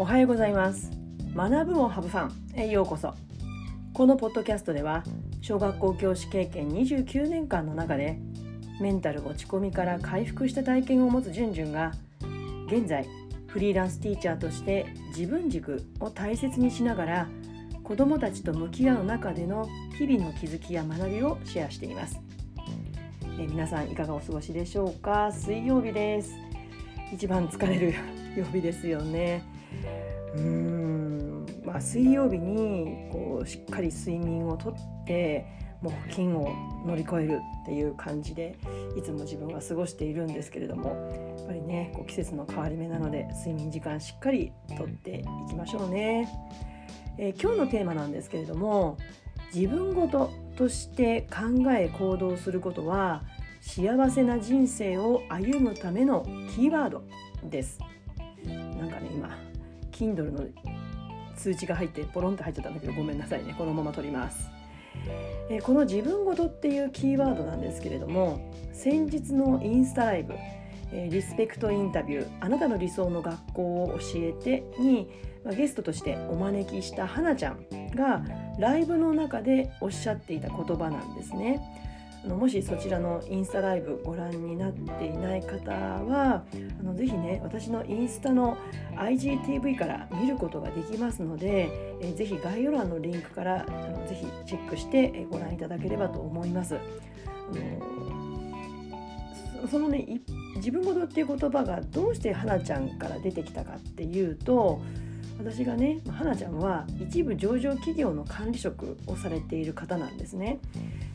おはようございます。学ぶをハブファンへようこそ。このポッドキャストでは小学校教師経験29年間の中でメンタル落ち込みから回復した体験を持つじゅんじゅんが現在フリーランスティーチャーとして自分軸を大切にしながら子どもたちと向き合う中での日々の気づきや学びをシェアしています。え皆さんいかがお過ごしでしょうか？水曜日です。一番疲れる曜日ですよね。うーん。まあ水曜日にこうしっかり睡眠をとってもう金を乗り越えるっていう感じでいつも自分は過ごしているんですけれどもやっぱりねこう季節の変わり目なので睡眠時間しっかりとっていきましょうね、えー、今日のテーマなんですけれども自分ごととして考え行動することは幸せな人生を歩むためのキーワードです。Kindle の通知が入ってポロンと入っちゃったんだけどごめんなさいねこのまま取りますえこの自分ごとっていうキーワードなんですけれども先日のインスタライブえリスペクトインタビューあなたの理想の学校を教えてにまゲストとしてお招きしたはなちゃんがライブの中でおっしゃっていた言葉なんですね。もしそちらのインスタライブご覧になっていない方はあのぜひね私のインスタの IGTV から見ることができますので、えぜひ概要欄のリンクからあのぜひチェックしてご覧いただければと思います。あのそのね自分ごとっていう言葉がどうして花ちゃんから出てきたかっていうと私がね花ちゃんは一部上場企業の管理職をされている方なんですね。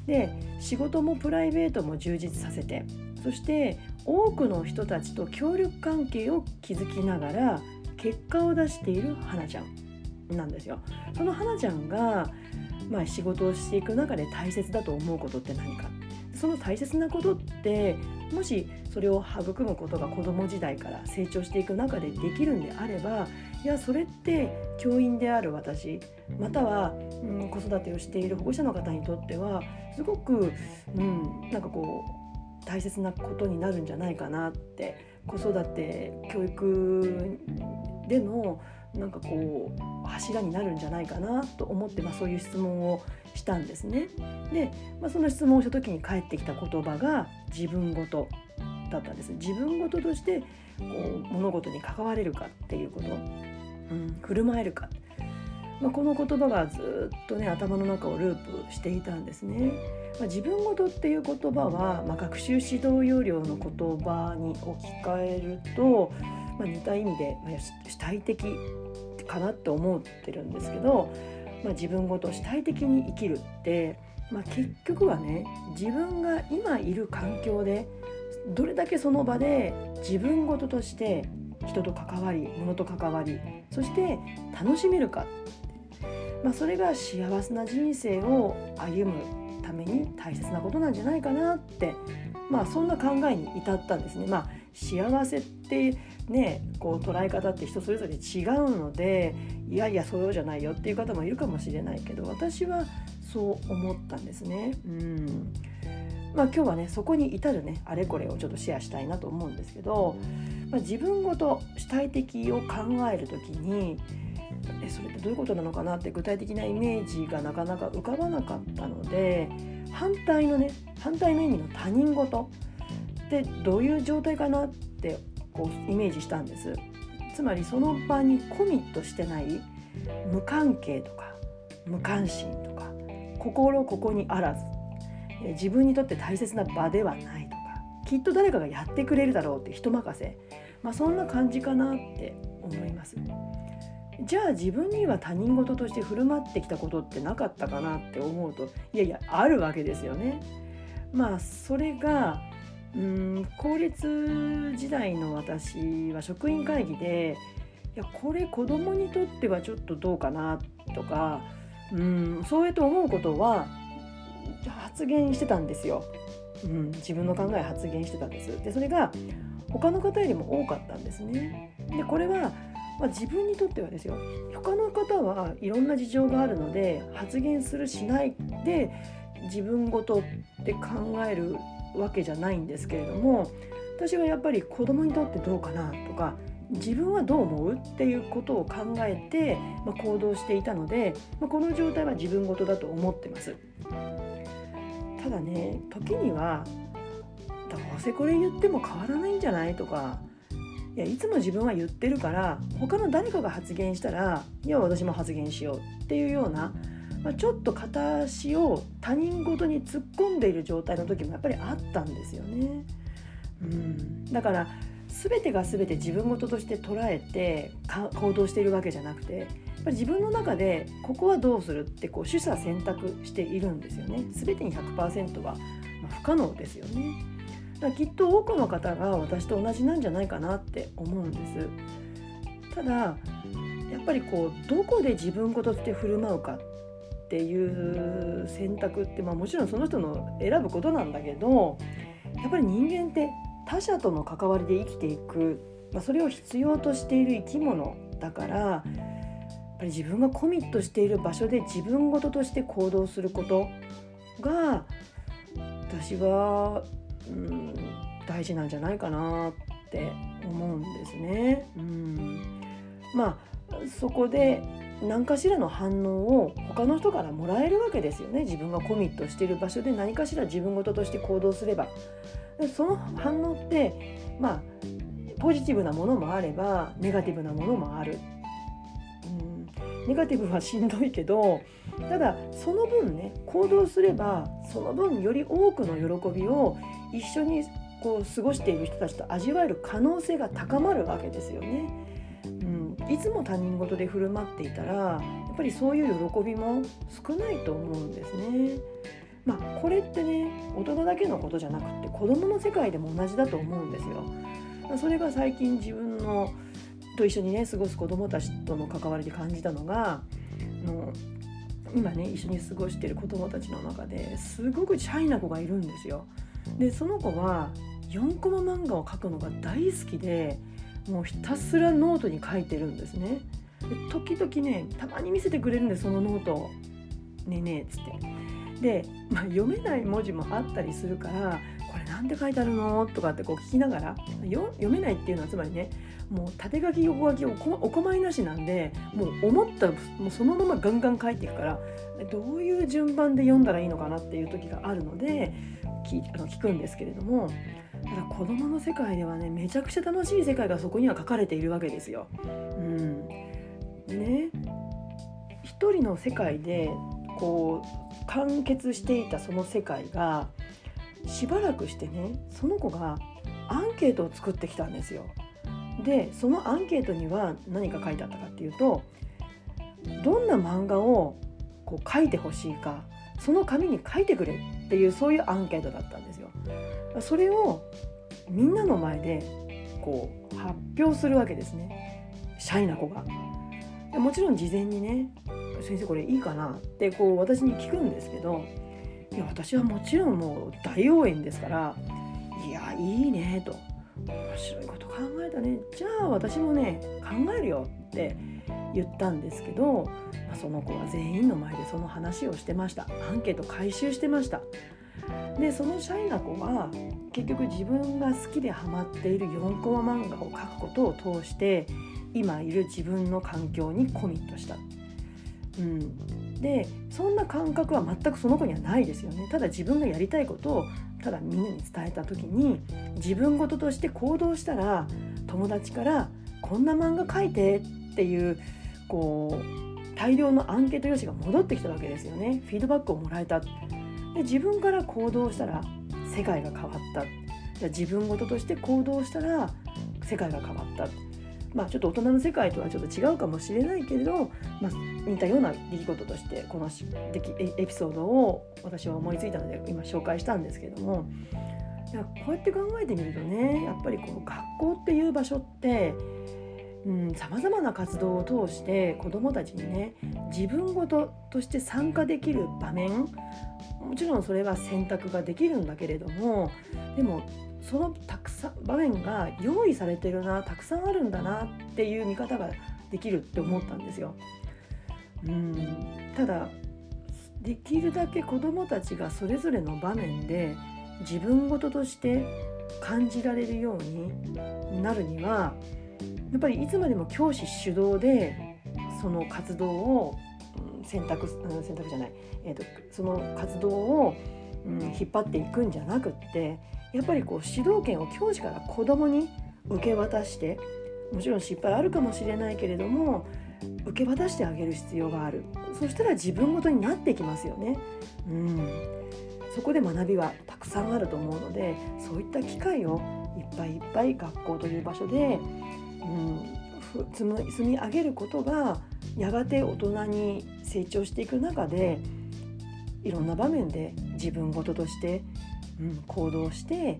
で仕事もプライベートも充実させてそして多くの人たちと協力関係を築きながら結果を出している花ちゃんなんですよ。その花ちゃんが、まあ、仕事をしていく中で大切だと思うことって何か？その大切なことってもしそれを育むことが子ども時代から成長していく中でできるんであればいやそれって教員である私または、うん、子育てをしている保護者の方にとってはすごく、うん、なんかこう大切なことになるんじゃないかなって子育て教育でのなんかこう柱になるんじゃないかなと思って、まあ、そういう質問をしたんですね。で、まあ、その質問をした時に返ってきた言葉が自分ごとだったんです。自分ごととしてこう物事に関われるかっていうこと、うん、振る舞えるか、まあ、この言葉がずっとね頭の中をループしていたんですね。まあ、自分ごとっていう言葉は、まあ、学習指導要領の言葉に置き換えると、まあ、似た意味で、まあ、主体的かなって思ってるんですけど、まあ、自分ごと主体的に生きるって、まあ、結局はね自分が今いる環境でどれだけその場で自分ごととして人と関わり物と関わりそして楽しめるか、まあ、それが幸せな人生を歩むために大切なことなんじゃないかなってまあそんな考えに至ったんですね。まあ幸せってねこう捉え方って人それぞれ違うのでいやいやそうじゃないよっていう方もいるかもしれないけど私はそう思ったんですね。うんまあ、今日はねそこに至るねあれこれをちょっとシェアしたいなと思うんですけど、まあ、自分ごと主体的を考える時にえそれってどういうことなのかなって具体的なイメージがなかなか浮かばなかったので反対のね反対の意味の他人事ってどういう状態かなってこうイメージしたんです。つまりその場にコミットしてない無関係とか無関心とか心ここにあらず自分にとって大切な場ではないとかきっと誰かがやってくれるだろうって人任せ、まあ、そんな感じかなって思います。じゃあ自分には他人事として振る舞ってきたことってなかったかなって思うといやいやあるわけですよね。まあそれがうん公立時代の私は職員会議でいやこれ子供にとってはちょっとどうかなとかうんそうやって思うことは発言してたんですよ、うん、自分の考え発言してたんです。でそれが他の方よりも多かったんですね。でこれは、まあ、自分にとってはですよ他の方はいろんな事情があるので発言するしないで自分ごとって考えるわけじゃないんですけれども私はやっぱり子供にとってどうかなとか自分はどう思うっていうことを考えて、まあ、行動していたので、まあ、この状態は自分事だと思ってます。ただね時にはどうせこれ言っても変わらないんじゃないとかいやいつも自分は言ってるから他の誰かが発言したらいや私も発言しようっていうような、まあ、ちょっと片足を他人事に突っ込んでいる状態の時もやっぱりあったんですよね。うん、だから全てが全て自分事として捉えて行動しているわけじゃなくてやっぱり自分の中でここはどうするってこう取捨選択しているんですよね。全てに100%は不可能ですよね。だきっと多くの方が私と同じなんじゃないかなって思うんです。ただやっぱりこうどこで自分事って振る舞うかっていう選択って、まあ、もちろんその人の選ぶことなんだけどやっぱり人間って他者との関わりで生きていく、まあ、それを必要としている生き物だからやっぱり自分がコミットしている場所で自分事として行動することが私はうん大事なんじゃないかなって思うんですね。うん。まあそこで何かしらの反応を他の人からもらえるわけですよね。自分がコミットしている場所で何かしら自分事として行動すれば。その反応ってまあポジティブなものもあればネガティブなものもある、うん、ネガティブはしんどいけどただその分ね行動すればその分より多くの喜びを一緒にこう過ごしている人たちと味わえる可能性が高まるわけですよね。うん、いつも他人事で振る舞っていたらやっぱりそういう喜びも少ないと思うんですね。まあ、これってね大人だけのことじゃなくて子どもの世界でも同じだと思うんですよ。それが最近自分のと一緒にね過ごす子どもたちとの関わりで感じたのがあの今ね一緒に過ごしてる子どもたちの中ですごくシャイな子がいるんですよ。でその子は4コマ漫画を描くのが大好きでもうひたすらノートに書いてるんですね。で時々ねたまに見せてくれるんでそのノートをねえねえっつって。で、まあ、読めない文字もあったりするからこれなんて書いてあるの？とかってこう聞きながら読めないっていうのはつまりねもう縦書き横書きお困りなしなんでもう思ったもうそのままガンガン書いていくからどういう順番で読んだらいいのかなっていう時があるので聞あの聞くんですけれどもただ子どもの世界ではねめちゃくちゃ楽しい世界がそこには書かれているわけですよ。うん、ね一人の世界でこう完結していたその世界がしばらくしてねその子がアンケートを作ってきたんですよ。でそのアンケートには何か書いてあったかっていうとどんな漫画をこう書いてほしいかその紙に書いてくれっていうそういうアンケートだったんですよ。それをみんなの前でこう発表するわけですねシャイな子が。もちろん事前にね「先生これいいかな?」ってこう私に聞くんですけどいや私はもちろんもう大応援ですから「いやいいね」と「面白いこと考えたね。じゃあ私もね考えるよ」って言ったんですけど、まあ、その子は全員の前でその話をしてました。アンケート回収してました。でそのシャイな子は結局自分が好きでハマっている4コマ漫画を描くことを通して今いる自分の環境にコミットした。うん、でそんな感覚は全くその子にはないですよね。ただ自分がやりたいことをただみんなに伝えた時に自分事として行動したら友達から「こんな漫画描いて」っていうこう大量のアンケート用紙が戻ってきたわけですよね。フィードバックをもらえた。で自分から行動したら世界が変わった。じゃ自分事として行動したら世界が変わった。まあちょっと大人の世界とはちょっと違うかもしれないけれど、まあ、似たような出来事としてこのエピソードを私は思いついたので今紹介したんですけども。こうやって考えてみるとねやっぱりこの学校っていう場所ってさまざまな活動を通して子どもたちにね自分ごととして参加できる場面もちろんそれは選択ができるんだけれどもでもそのたくさん場面が用意されてるなたくさんあるんだなっていう見方ができるって思ったんですよ。うんただできるだけ子どもたちがそれぞれの場面で自分ごとして感じられるようになるにはやっぱりいつまでも教師主導でその活動を選択、選択じゃない、えーと、その活動を、うん、引っ張っていくんじゃなくってやっぱりこう主導権を教師から子どもに受け渡してもちろん失敗あるかもしれないけれども受け渡してあげる必要があるそしたら自分ごとになってきますよね。うんそこで学びはたくさんあると思うのでそういった機会をいっぱいいっぱい学校という場所で、うん、積み積み上げることがやがて大人に成長していく中でいろんな場面で自分事として、うん、行動して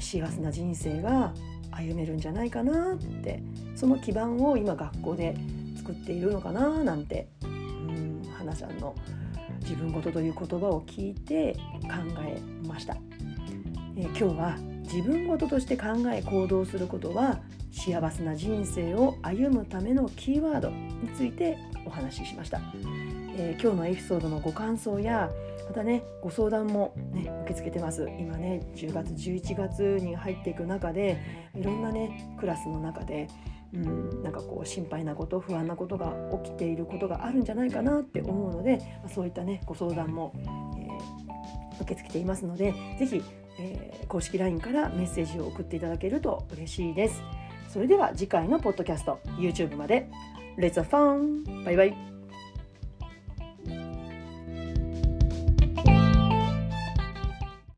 幸せな人生が歩めるんじゃないかなってその基盤を今学校で作っているのかななんて、うん、花ちゃんの自分事という言葉を聞いて考えました、え、今日は自分事として考え行動することは幸せな人生を歩むためのキーワードについてお話ししました、えー、今日のエピソードのご感想やまたねご相談も、ね、受け付けてます今ね10月11月に入っていく中でいろんなねクラスの中でうん、なんかこう心配なこと不安なことが起きていることがあるんじゃないかなって思うので、そういったねご相談も、えー、受け付けていますので是非、えー、公式 LINE からメッセージを送っていただけると嬉しいです。それでは次回のポッドキャスト YouTube まで Let's have fun! バイバイ